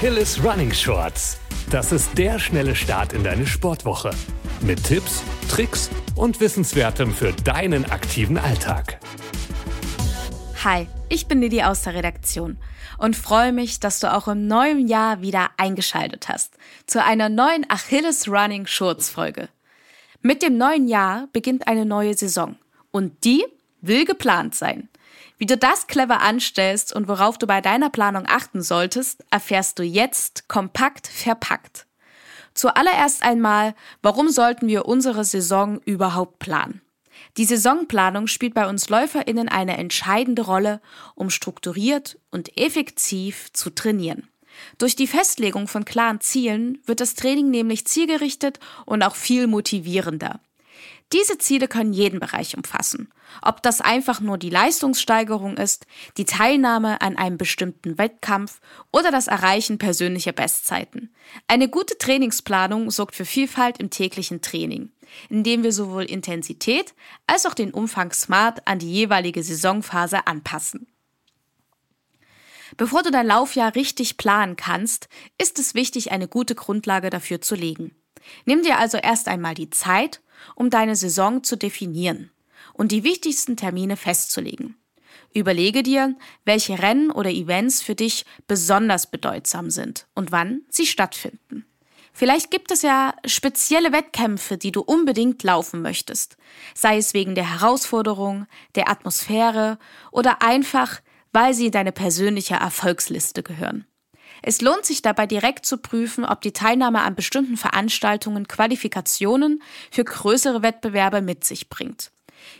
Achilles Running Shorts. Das ist der schnelle Start in deine Sportwoche. Mit Tipps, Tricks und Wissenswertem für deinen aktiven Alltag. Hi, ich bin Lili aus der Redaktion und freue mich, dass du auch im neuen Jahr wieder eingeschaltet hast zu einer neuen Achilles Running Shorts Folge. Mit dem neuen Jahr beginnt eine neue Saison und die will geplant sein. Wie du das clever anstellst und worauf du bei deiner Planung achten solltest, erfährst du jetzt kompakt verpackt. Zuallererst einmal, warum sollten wir unsere Saison überhaupt planen? Die Saisonplanung spielt bei uns Läuferinnen eine entscheidende Rolle, um strukturiert und effektiv zu trainieren. Durch die Festlegung von klaren Zielen wird das Training nämlich zielgerichtet und auch viel motivierender. Diese Ziele können jeden Bereich umfassen. Ob das einfach nur die Leistungssteigerung ist, die Teilnahme an einem bestimmten Wettkampf oder das Erreichen persönlicher Bestzeiten. Eine gute Trainingsplanung sorgt für Vielfalt im täglichen Training, indem wir sowohl Intensität als auch den Umfang smart an die jeweilige Saisonphase anpassen. Bevor du dein Laufjahr richtig planen kannst, ist es wichtig, eine gute Grundlage dafür zu legen. Nimm dir also erst einmal die Zeit, um deine Saison zu definieren und die wichtigsten Termine festzulegen. Überlege dir, welche Rennen oder Events für dich besonders bedeutsam sind und wann sie stattfinden. Vielleicht gibt es ja spezielle Wettkämpfe, die du unbedingt laufen möchtest, sei es wegen der Herausforderung, der Atmosphäre oder einfach, weil sie deine persönliche Erfolgsliste gehören. Es lohnt sich dabei direkt zu prüfen, ob die Teilnahme an bestimmten Veranstaltungen Qualifikationen für größere Wettbewerbe mit sich bringt.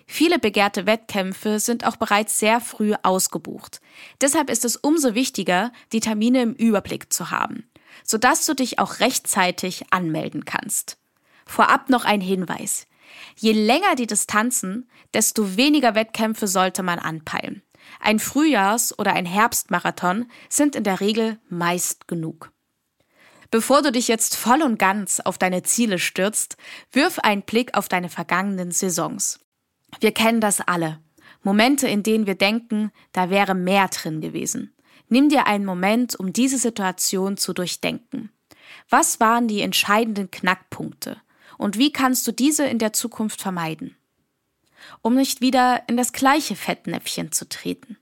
Viele begehrte Wettkämpfe sind auch bereits sehr früh ausgebucht. Deshalb ist es umso wichtiger, die Termine im Überblick zu haben, sodass du dich auch rechtzeitig anmelden kannst. Vorab noch ein Hinweis. Je länger die Distanzen, desto weniger Wettkämpfe sollte man anpeilen. Ein Frühjahrs- oder ein Herbstmarathon sind in der Regel meist genug. Bevor du dich jetzt voll und ganz auf deine Ziele stürzt, wirf einen Blick auf deine vergangenen Saisons. Wir kennen das alle. Momente, in denen wir denken, da wäre mehr drin gewesen. Nimm dir einen Moment, um diese Situation zu durchdenken. Was waren die entscheidenden Knackpunkte? Und wie kannst du diese in der Zukunft vermeiden? Um nicht wieder in das gleiche Fettnäpfchen zu treten.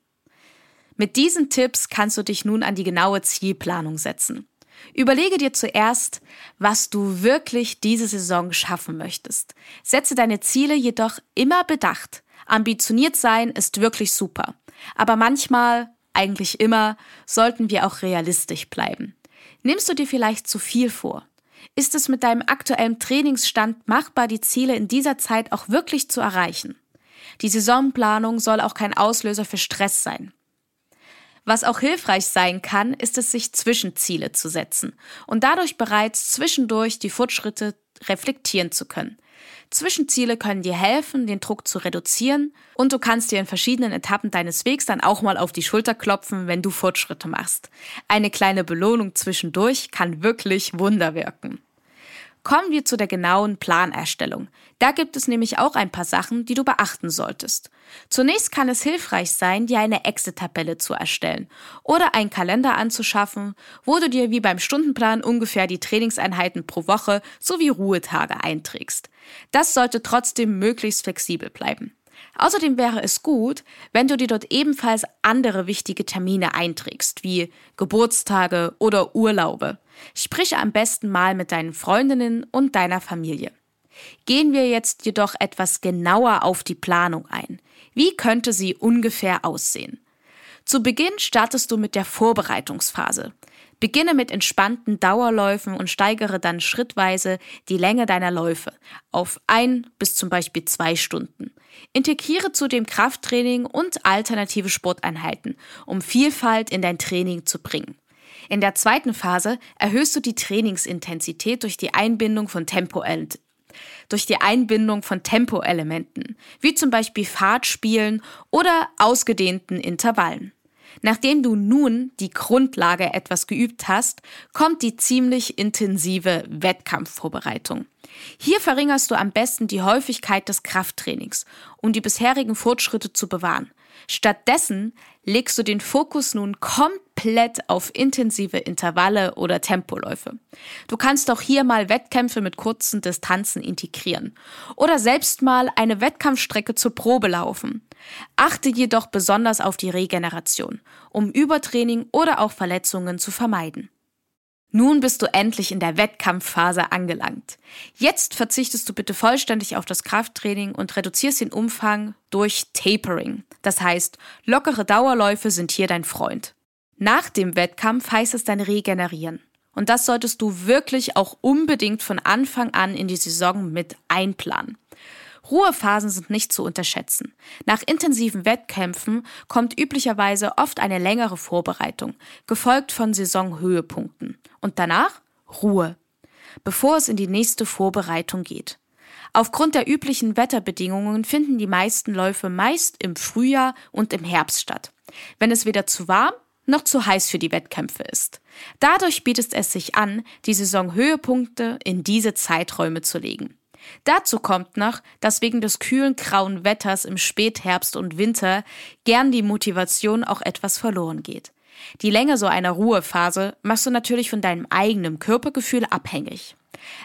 Mit diesen Tipps kannst du dich nun an die genaue Zielplanung setzen. Überlege dir zuerst, was du wirklich diese Saison schaffen möchtest. Setze deine Ziele jedoch immer bedacht. Ambitioniert sein ist wirklich super. Aber manchmal, eigentlich immer, sollten wir auch realistisch bleiben. Nimmst du dir vielleicht zu viel vor? Ist es mit deinem aktuellen Trainingsstand machbar, die Ziele in dieser Zeit auch wirklich zu erreichen? Die Saisonplanung soll auch kein Auslöser für Stress sein. Was auch hilfreich sein kann, ist es, sich Zwischenziele zu setzen und dadurch bereits zwischendurch die Fortschritte reflektieren zu können. Zwischenziele können dir helfen, den Druck zu reduzieren und du kannst dir in verschiedenen Etappen deines Wegs dann auch mal auf die Schulter klopfen, wenn du Fortschritte machst. Eine kleine Belohnung zwischendurch kann wirklich Wunder wirken. Kommen wir zu der genauen Planerstellung. Da gibt es nämlich auch ein paar Sachen, die du beachten solltest. Zunächst kann es hilfreich sein, dir eine Exit-Tabelle zu erstellen oder einen Kalender anzuschaffen, wo du dir wie beim Stundenplan ungefähr die Trainingseinheiten pro Woche sowie Ruhetage einträgst. Das sollte trotzdem möglichst flexibel bleiben. Außerdem wäre es gut, wenn du dir dort ebenfalls andere wichtige Termine einträgst, wie Geburtstage oder Urlaube. Sprich am besten mal mit deinen Freundinnen und deiner Familie. Gehen wir jetzt jedoch etwas genauer auf die Planung ein. Wie könnte sie ungefähr aussehen? Zu Beginn startest du mit der Vorbereitungsphase. Beginne mit entspannten Dauerläufen und steigere dann schrittweise die Länge deiner Läufe auf ein bis zum Beispiel zwei Stunden. Integriere zudem Krafttraining und alternative Sporteinheiten, um Vielfalt in dein Training zu bringen. In der zweiten Phase erhöhst du die Trainingsintensität durch die Einbindung von Tempo durch die Einbindung von Tempoelementen, wie zum Beispiel Fahrtspielen oder ausgedehnten Intervallen. Nachdem du nun die Grundlage etwas geübt hast, kommt die ziemlich intensive Wettkampfvorbereitung. Hier verringerst du am besten die Häufigkeit des Krafttrainings, um die bisherigen Fortschritte zu bewahren. Stattdessen legst du den Fokus nun komplett komplett auf intensive Intervalle oder Tempoläufe. Du kannst auch hier mal Wettkämpfe mit kurzen Distanzen integrieren oder selbst mal eine Wettkampfstrecke zur Probe laufen. Achte jedoch besonders auf die Regeneration, um Übertraining oder auch Verletzungen zu vermeiden. Nun bist du endlich in der Wettkampfphase angelangt. Jetzt verzichtest du bitte vollständig auf das Krafttraining und reduzierst den Umfang durch Tapering. Das heißt, lockere Dauerläufe sind hier dein Freund. Nach dem Wettkampf heißt es dann regenerieren. Und das solltest du wirklich auch unbedingt von Anfang an in die Saison mit einplanen. Ruhephasen sind nicht zu unterschätzen. Nach intensiven Wettkämpfen kommt üblicherweise oft eine längere Vorbereitung, gefolgt von Saisonhöhepunkten. Und danach Ruhe, bevor es in die nächste Vorbereitung geht. Aufgrund der üblichen Wetterbedingungen finden die meisten Läufe meist im Frühjahr und im Herbst statt, wenn es weder zu warm noch zu heiß für die Wettkämpfe ist. Dadurch bietet es sich an, die Saisonhöhepunkte in diese Zeiträume zu legen. Dazu kommt noch, dass wegen des kühlen grauen Wetters im Spätherbst und Winter gern die Motivation auch etwas verloren geht. Die Länge so einer Ruhephase machst du natürlich von deinem eigenen Körpergefühl abhängig.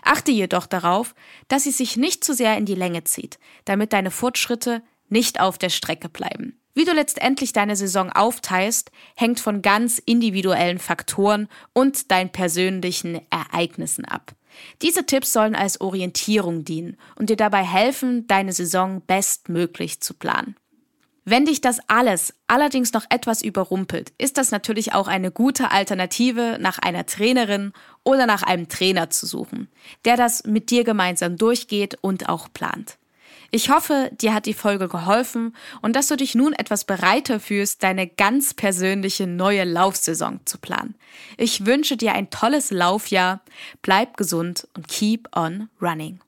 Achte jedoch darauf, dass sie sich nicht zu sehr in die Länge zieht, damit deine Fortschritte nicht auf der Strecke bleiben. Wie du letztendlich deine Saison aufteilst, hängt von ganz individuellen Faktoren und deinen persönlichen Ereignissen ab. Diese Tipps sollen als Orientierung dienen und dir dabei helfen, deine Saison bestmöglich zu planen. Wenn dich das alles allerdings noch etwas überrumpelt, ist das natürlich auch eine gute Alternative, nach einer Trainerin oder nach einem Trainer zu suchen, der das mit dir gemeinsam durchgeht und auch plant. Ich hoffe, dir hat die Folge geholfen und dass du dich nun etwas bereiter fühlst, deine ganz persönliche neue Laufsaison zu planen. Ich wünsche dir ein tolles Laufjahr, bleib gesund und keep on running.